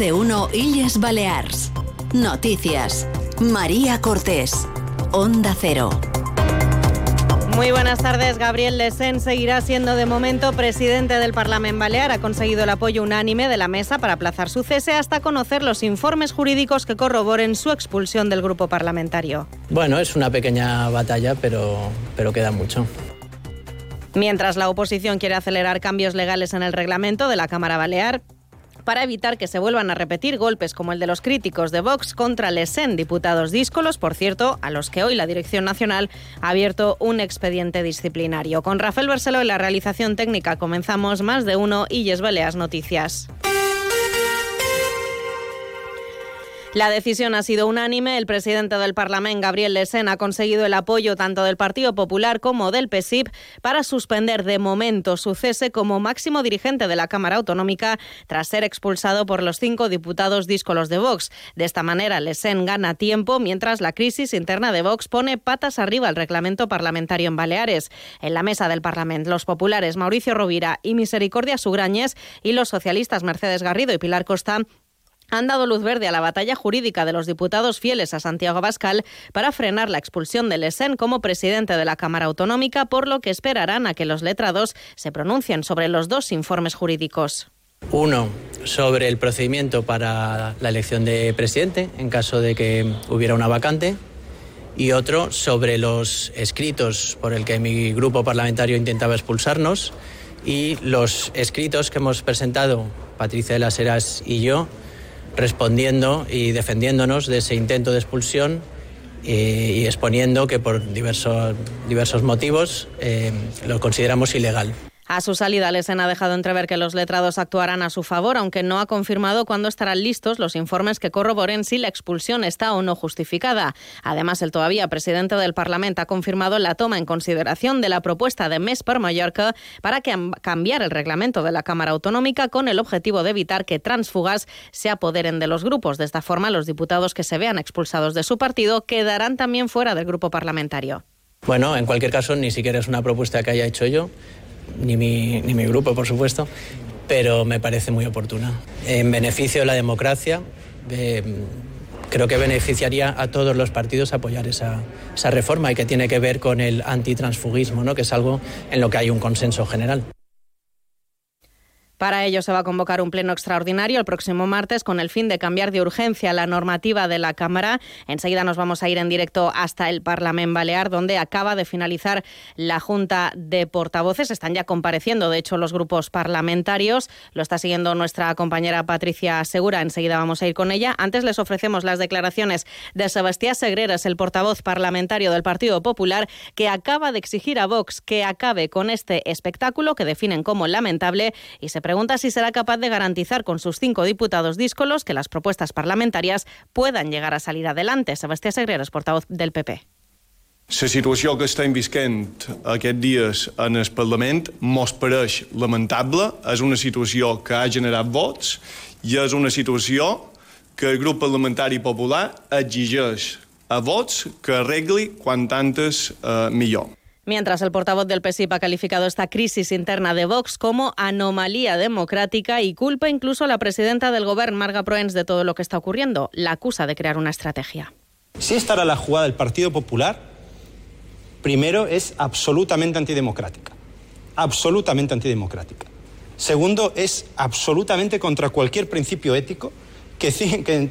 de 1 Illes Balears. Noticias. María Cortés. Onda Cero. Muy buenas tardes. Gabriel Lesén seguirá siendo de momento presidente del Parlamento Balear. Ha conseguido el apoyo unánime de la mesa para aplazar su cese hasta conocer los informes jurídicos que corroboren su expulsión del grupo parlamentario. Bueno, es una pequeña batalla, pero, pero queda mucho. Mientras la oposición quiere acelerar cambios legales en el reglamento de la Cámara Balear, para evitar que se vuelvan a repetir golpes como el de los críticos de Vox contra Lesen, diputados díscolos, por cierto, a los que hoy la Dirección Nacional ha abierto un expediente disciplinario. Con Rafael Berselo en la realización técnica comenzamos más de uno y Baleas Noticias. La decisión ha sido unánime. El presidente del Parlamento, Gabriel Lesen, ha conseguido el apoyo tanto del Partido Popular como del PSIP para suspender de momento su cese como máximo dirigente de la Cámara Autonómica tras ser expulsado por los cinco diputados díscolos de Vox. De esta manera, Lesen gana tiempo mientras la crisis interna de Vox pone patas arriba al reglamento parlamentario en Baleares. En la mesa del Parlamento, los populares Mauricio Rovira y Misericordia Sugrañes y los socialistas Mercedes Garrido y Pilar Costa han dado luz verde a la batalla jurídica de los diputados fieles a Santiago Abascal para frenar la expulsión de Lesen como presidente de la Cámara Autonómica, por lo que esperarán a que los letrados se pronuncien sobre los dos informes jurídicos. Uno, sobre el procedimiento para la elección de presidente en caso de que hubiera una vacante. Y otro sobre los escritos por el que mi grupo parlamentario intentaba expulsarnos y los escritos que hemos presentado Patricia de las Heras y yo respondiendo y defendiéndonos de ese intento de expulsión y, exponiendo que por diversos, diversos motivos eh, lo consideramos ilegal. A su salida, Lesen ha dejado entrever que los letrados actuarán a su favor, aunque no ha confirmado cuándo estarán listos los informes que corroboren si la expulsión está o no justificada. Además, el todavía presidente del Parlamento ha confirmado la toma en consideración de la propuesta de MES per Mallorca para cambiar el reglamento de la Cámara Autonómica con el objetivo de evitar que transfugas se apoderen de los grupos. De esta forma, los diputados que se vean expulsados de su partido quedarán también fuera del grupo parlamentario. Bueno, en cualquier caso, ni siquiera es una propuesta que haya hecho yo ni mi, ni mi grupo, por supuesto, pero me parece muy oportuna. En beneficio de la democracia, eh, creo que beneficiaría a todos los partidos apoyar esa, esa reforma y que tiene que ver con el antitransfugismo, ¿no? que es algo en lo que hay un consenso general. Para ello se va a convocar un pleno extraordinario el próximo martes con el fin de cambiar de urgencia la normativa de la Cámara. Enseguida nos vamos a ir en directo hasta el Parlamento Balear, donde acaba de finalizar la Junta de Portavoces. Están ya compareciendo, de hecho, los grupos parlamentarios. Lo está siguiendo nuestra compañera Patricia Segura. Enseguida vamos a ir con ella. Antes les ofrecemos las declaraciones de Sebastián Segreras, el portavoz parlamentario del Partido Popular, que acaba de exigir a Vox que acabe con este espectáculo que definen como lamentable y se pregunta si será capaz de garantizar con sus cinco diputados díscolos que las propuestas parlamentarias puedan llegar a salir adelante. Sebastián Segreras, portavoz del PP. La situació que estem visquent aquests dies en el Parlament mos pareix lamentable. És una situació que ha generat vots i és una situació que el grup parlamentari popular exigeix a vots que arregli quan antes eh, millor. Mientras el portavoz del PSIP ha calificado esta crisis interna de Vox como anomalía democrática y culpa incluso a la presidenta del gobierno, Marga Proens, de todo lo que está ocurriendo. La acusa de crear una estrategia. Si esta era la jugada del Partido Popular, primero es absolutamente antidemocrática. Absolutamente antidemocrática. Segundo, es absolutamente contra cualquier principio ético que,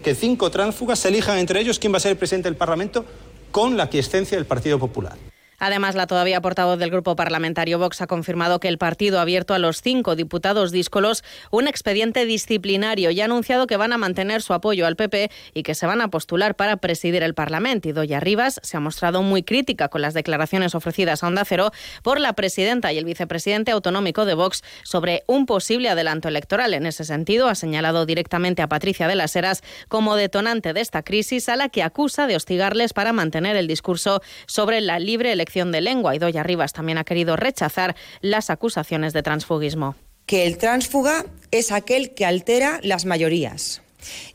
que cinco tránsfugas elijan entre ellos quién va a ser el presidente del Parlamento con la quiescencia del Partido Popular. Además, la todavía portavoz del grupo parlamentario Vox ha confirmado que el partido ha abierto a los cinco diputados díscolos un expediente disciplinario y ha anunciado que van a mantener su apoyo al PP y que se van a postular para presidir el Parlamento. Y Doña Rivas se ha mostrado muy crítica con las declaraciones ofrecidas a Onda Cero por la presidenta y el vicepresidente autonómico de Vox sobre un posible adelanto electoral. En ese sentido, ha señalado directamente a Patricia de las Heras como detonante de esta crisis a la que acusa de hostigarles para mantener el discurso sobre la libre elección de lengua. Y Doña Rivas también ha querido rechazar las acusaciones de transfugismo. Que el transfuga es aquel que altera las mayorías.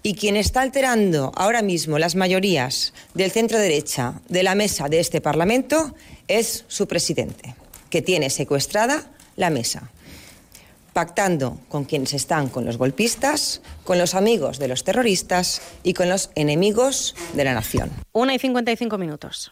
Y quien está alterando ahora mismo las mayorías del centro derecha de la mesa de este Parlamento es su presidente, que tiene secuestrada la mesa. pactando con quienes están con los golpistas, con los amigos de los terroristas y con los enemigos de la nación. Una y 55 minutos.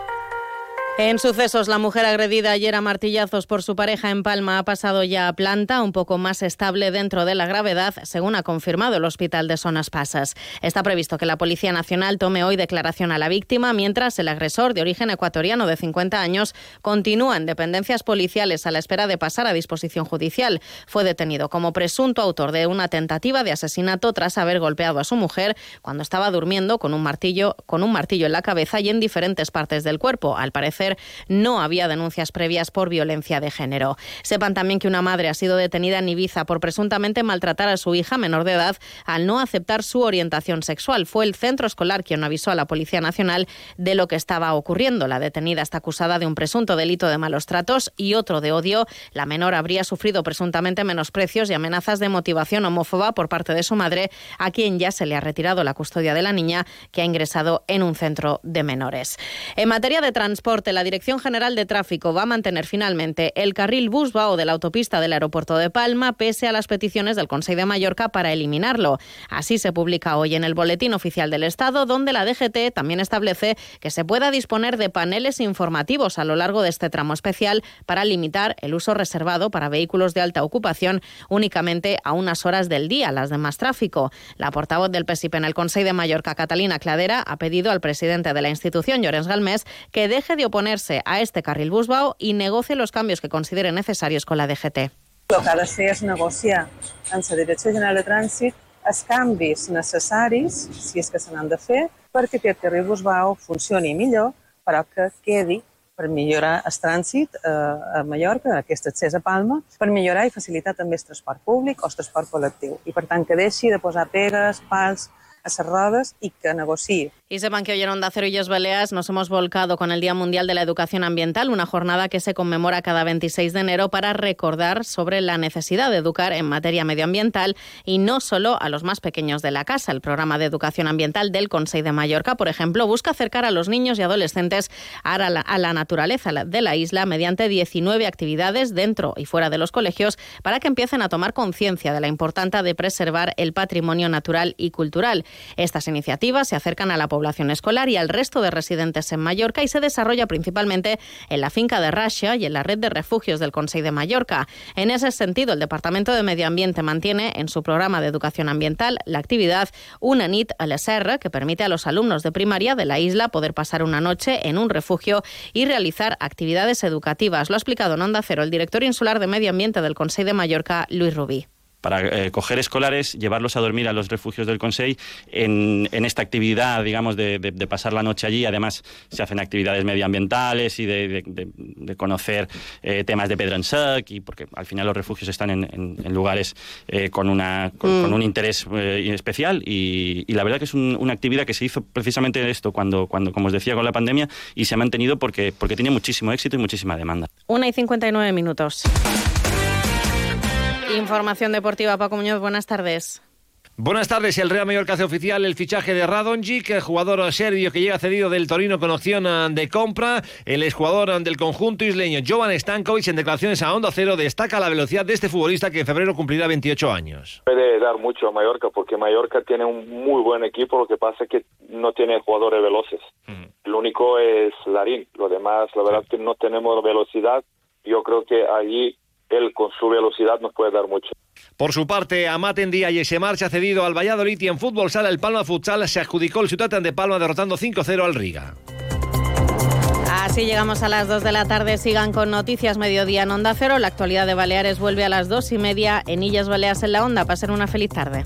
En sucesos, la mujer agredida ayer a martillazos por su pareja en Palma ha pasado ya a planta, un poco más estable dentro de la gravedad, según ha confirmado el Hospital de Zonas Pasas. Está previsto que la Policía Nacional tome hoy declaración a la víctima, mientras el agresor de origen ecuatoriano de 50 años continúa en dependencias policiales a la espera de pasar a disposición judicial. Fue detenido como presunto autor de una tentativa de asesinato tras haber golpeado a su mujer cuando estaba durmiendo con un martillo, con un martillo en la cabeza y en diferentes partes del cuerpo. Al parecer, no había denuncias previas por violencia de género. Sepan también que una madre ha sido detenida en Ibiza por presuntamente maltratar a su hija menor de edad al no aceptar su orientación sexual. Fue el centro escolar quien avisó a la Policía Nacional de lo que estaba ocurriendo. La detenida está acusada de un presunto delito de malos tratos y otro de odio. La menor habría sufrido presuntamente menosprecios y amenazas de motivación homófoba por parte de su madre, a quien ya se le ha retirado la custodia de la niña, que ha ingresado en un centro de menores. En materia de transporte, la Dirección General de Tráfico va a mantener finalmente el carril Busbao de la autopista del aeropuerto de Palma, pese a las peticiones del Consejo de Mallorca para eliminarlo. Así se publica hoy en el Boletín Oficial del Estado, donde la DGT también establece que se pueda disponer de paneles informativos a lo largo de este tramo especial para limitar el uso reservado para vehículos de alta ocupación únicamente a unas horas del día, las de más tráfico. La portavoz del PSIP en el Consejo de Mallorca, Catalina Cladera, ha pedido al presidente de la institución, Llorens Galmés, que deje de oponer a este carril Busbao y negocie los cambios que considere necesarios con la DGT. El que ha de fer és negociar amb la Direcció General de Trànsit els canvis necessaris, si és que se n'han de fer, perquè aquest carril Busbao funcioni millor, però que quedi per millorar el trànsit eh, a Mallorca, aquest accés a Palma, per millorar i facilitar també el transport públic o el transport col·lectiu. I per tant que deixi de posar pegues, pals, a les rodes i que negociï Y sepan que hoy en Onda Cero y Baleas nos hemos volcado con el Día Mundial de la Educación Ambiental, una jornada que se conmemora cada 26 de enero para recordar sobre la necesidad de educar en materia medioambiental y no solo a los más pequeños de la casa. El programa de educación ambiental del Consejo de Mallorca, por ejemplo, busca acercar a los niños y adolescentes a la, a la naturaleza de la isla mediante 19 actividades dentro y fuera de los colegios para que empiecen a tomar conciencia de la importancia de preservar el patrimonio natural y cultural. Estas iniciativas se acercan a la población escolar y al resto de residentes en Mallorca y se desarrolla principalmente en la finca de Rasha y en la red de refugios del Consejo de Mallorca. En ese sentido, el Departamento de Medio Ambiente mantiene en su programa de educación ambiental la actividad Una nit a l'ESR, que permite a los alumnos de primaria de la isla poder pasar una noche en un refugio y realizar actividades educativas. Lo ha explicado en Onda Cero el director insular de Medio Ambiente del Consejo de Mallorca, Luis Rubí para eh, coger escolares, llevarlos a dormir a los refugios del Consejo en, en esta actividad, digamos, de, de, de, pasar la noche allí. Además, se hacen actividades medioambientales y de, de conocer eh, temas de sec, y porque al final los refugios están en, en, en lugares eh, con, una, con, mm. con, un interés eh, especial y, y, la verdad que es un, una actividad que se hizo precisamente esto cuando, cuando, como os decía, con la pandemia y se ha mantenido porque, porque tiene muchísimo éxito y muchísima demanda. Una y 59 minutos. Información deportiva, Paco Muñoz, buenas tardes. Buenas tardes. El Real Mallorca hace oficial el fichaje de Radonjic, jugador serbio que llega cedido del Torino con opción de compra. El exjugador del conjunto isleño, Jovan Stankovic, en declaraciones a Onda Cero, destaca la velocidad de este futbolista que en febrero cumplirá 28 años. Puede dar mucho a Mallorca porque Mallorca tiene un muy buen equipo, lo que pasa es que no tiene jugadores veloces. Uh -huh. Lo único es Larín, lo demás, la verdad que no tenemos velocidad. Yo creo que allí él con su velocidad nos puede dar mucho. Por su parte, Amat Ndiaye se marcha cedido al Valladolid y en fútbol sala el Palma Futsal se adjudicó el Ciudad de Palma derrotando 5-0 al Riga. Así llegamos a las 2 de la tarde. Sigan con Noticias Mediodía en Onda Cero. La actualidad de Baleares vuelve a las 2 y media en Illas Baleas en la Onda. Pasen una feliz tarde.